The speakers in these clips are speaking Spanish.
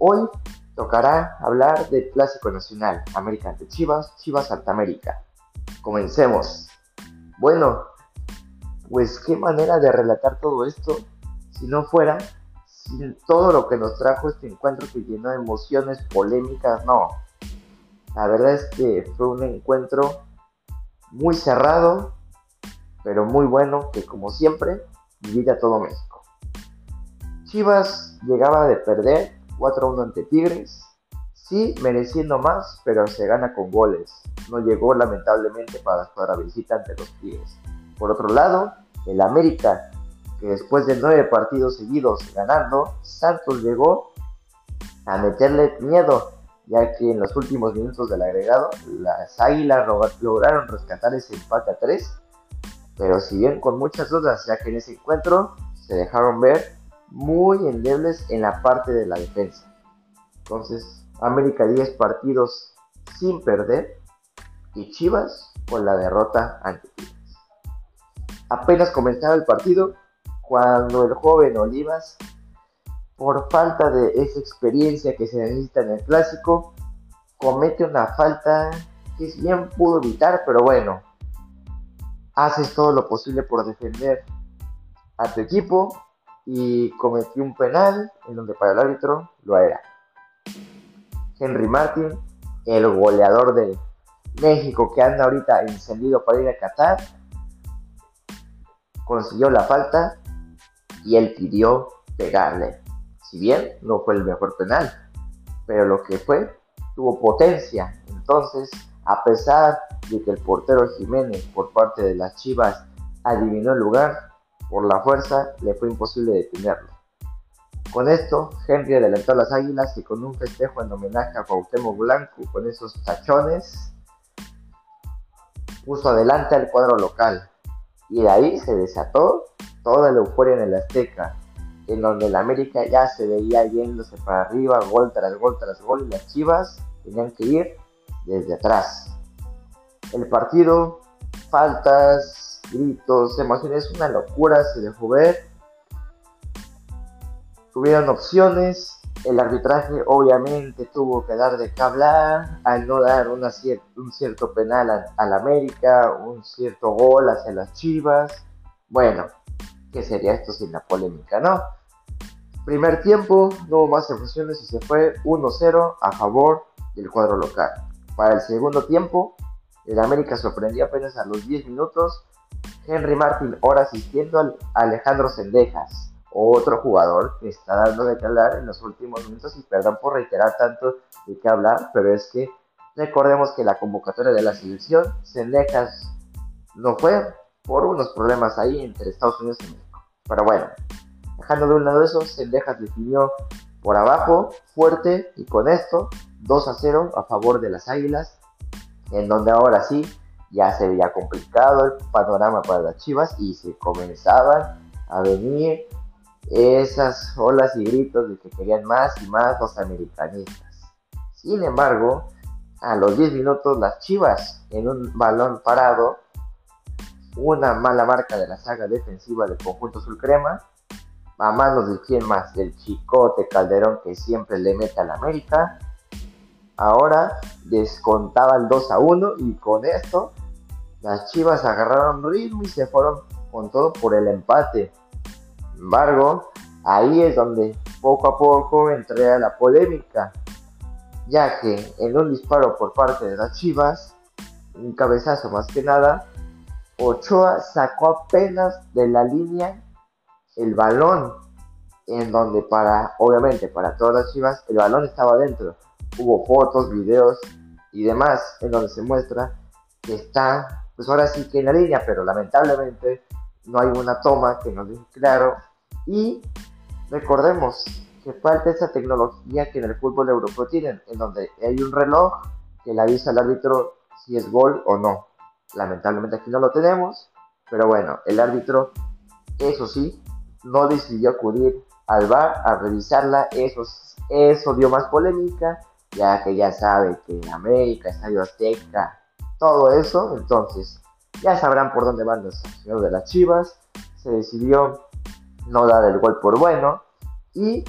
Hoy tocará hablar del clásico nacional, América ante Chivas, Chivas ante América. Comencemos. Bueno, pues qué manera de relatar todo esto si no fuera sin todo lo que nos trajo este encuentro que llenó de emociones, polémicas, no. La verdad es que fue un encuentro muy cerrado, pero muy bueno, que como siempre, divide todo México. Chivas llegaba de perder 4-1 ante Tigres, sí mereciendo más, pero se gana con goles. No llegó lamentablemente para jugar a visita ante los Tigres. Por otro lado, el América, que después de nueve partidos seguidos ganando, Santos llegó a meterle miedo, ya que en los últimos minutos del agregado, las Águilas lograron rescatar ese empate a 3 pero si bien con muchas dudas, ya que en ese encuentro se dejaron ver muy endebles en la parte de la defensa. Entonces, América 10 partidos sin perder y Chivas con la derrota ante Tigres. Apenas comenzaba el partido cuando el joven Olivas, por falta de esa experiencia que se necesita en el clásico, comete una falta que bien pudo evitar, pero bueno, haces todo lo posible por defender a tu equipo y cometió un penal en donde para el árbitro lo era. Henry Martin, el goleador de México que anda ahorita encendido para ir a Qatar, consiguió la falta y él pidió pegarle. Si bien no fue el mejor penal, pero lo que fue tuvo potencia. Entonces, a pesar de que el portero Jiménez por parte de las Chivas adivinó el lugar, por la fuerza le fue imposible detenerlo. Con esto, Henry adelantó a las Águilas y con un festejo en homenaje a Cuauhtémoc Blanco con esos tachones, puso adelante al cuadro local. Y de ahí se desató toda la euforia en el Azteca, en donde el América ya se veía yéndose para arriba, gol tras gol tras gol, y las Chivas tenían que ir desde atrás el partido, faltas, gritos, emociones, una locura, se dejó ver. Tuvieron opciones, el arbitraje obviamente tuvo que dar de qué hablar al no dar un cierto penal al América, un cierto gol hacia las Chivas. Bueno, ¿qué sería esto sin la polémica, no? Primer tiempo, no hubo más emociones y se fue 1-0 a favor del cuadro local. Para el segundo tiempo, el América sorprendió apenas a los 10 minutos. Henry Martin ahora asistiendo a Alejandro Sendejas, otro jugador que está dando de hablar en los últimos minutos. Y perdón por reiterar tanto de qué hablar, pero es que recordemos que la convocatoria de la selección, Sendejas no fue por unos problemas ahí entre Estados Unidos y México. Pero bueno, dejando de un lado eso, Sendejas definió por abajo, fuerte, y con esto 2 a 0 a favor de las Águilas en donde ahora sí ya se veía complicado el panorama para las Chivas y se comenzaban a venir esas olas y gritos de que querían más y más los americanistas. Sin embargo, a los 10 minutos las Chivas en un balón parado, una mala marca de la saga defensiva del conjunto sulcrema, a manos de quien más, del chicote Calderón que siempre le mete al América, Ahora descontaba el 2 a 1 y con esto las Chivas agarraron ritmo y se fueron con todo por el empate. Sin embargo, ahí es donde poco a poco entré la polémica, ya que en un disparo por parte de las Chivas, un cabezazo más que nada, Ochoa sacó apenas de la línea el balón, en donde para, obviamente para todas las Chivas, el balón estaba dentro hubo fotos, videos y demás en donde se muestra que está, pues ahora sí que en la línea, pero lamentablemente no hay una toma que nos deje claro. Y recordemos que falta esa tecnología que en el fútbol europeo tienen, en donde hay un reloj que le avisa al árbitro si es gol o no. Lamentablemente aquí no lo tenemos, pero bueno, el árbitro, eso sí, no decidió acudir al bar a revisarla, eso, eso dio más polémica ya que ya sabe que América, Estadio Azteca, todo eso, entonces ya sabrán por dónde van los señores de las Chivas. Se decidió no dar el gol por bueno y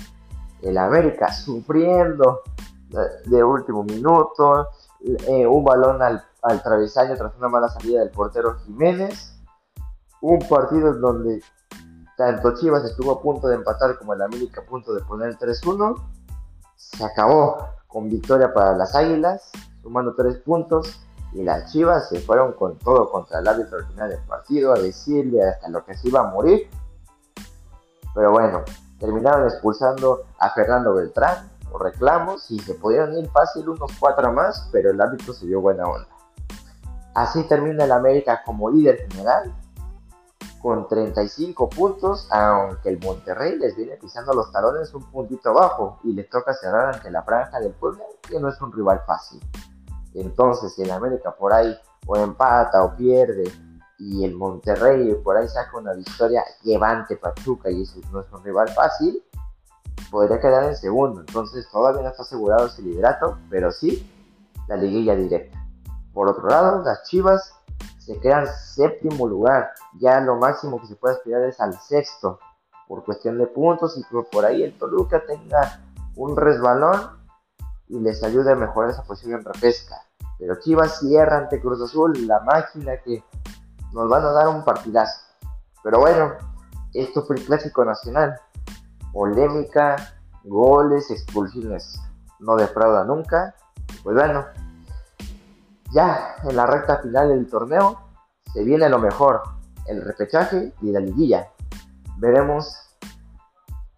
el América sufriendo de último minuto, eh, un balón al, al travesaño tras una mala salida del portero Jiménez, un partido en donde tanto Chivas estuvo a punto de empatar como el América a punto de poner 3-1, se acabó con victoria para las Águilas, sumando 3 puntos, y las Chivas se fueron con todo contra el árbitro al final del partido, a decirle hasta lo que se iba a morir. Pero bueno, terminaron expulsando a Fernando Beltrán por reclamos y se pudieron ir fácil unos cuatro más, pero el árbitro se dio buena onda. Así termina el América como líder general con 35 puntos, aunque el Monterrey les viene pisando los talones un puntito abajo y les toca cerrar ante la franja del pueblo, que no es un rival fácil. Entonces, si el América por ahí o empata o pierde y el Monterrey por ahí saca una victoria llevante Pachuca y eso no es un rival fácil, podría quedar en segundo. Entonces todavía no está asegurado ese liderato, pero sí la liguilla directa. Por otro lado, las Chivas se quedan séptimo lugar. Ya lo máximo que se puede aspirar es al sexto por cuestión de puntos y por ahí el Toluca tenga un resbalón y les ayude a mejorar esa posición en repesca. Pero Chivas cierra ante Cruz Azul, la máquina que nos van a dar un partidazo. Pero bueno, esto fue el clásico nacional. Polémica, goles, expulsiones. No defrauda nunca. Pues bueno, ya en la recta final del torneo se viene lo mejor, el repechaje y la liguilla. Veremos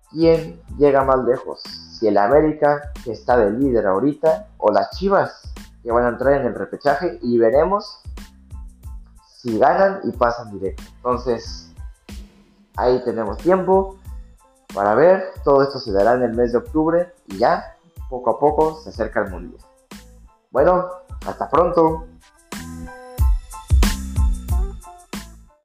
quién llega más lejos, si el América, que está de líder ahorita, o las Chivas, que van a entrar en el repechaje, y veremos si ganan y pasan directo. Entonces, ahí tenemos tiempo para ver. Todo esto se dará en el mes de octubre y ya, poco a poco, se acerca el mundial. Bueno, hasta pronto.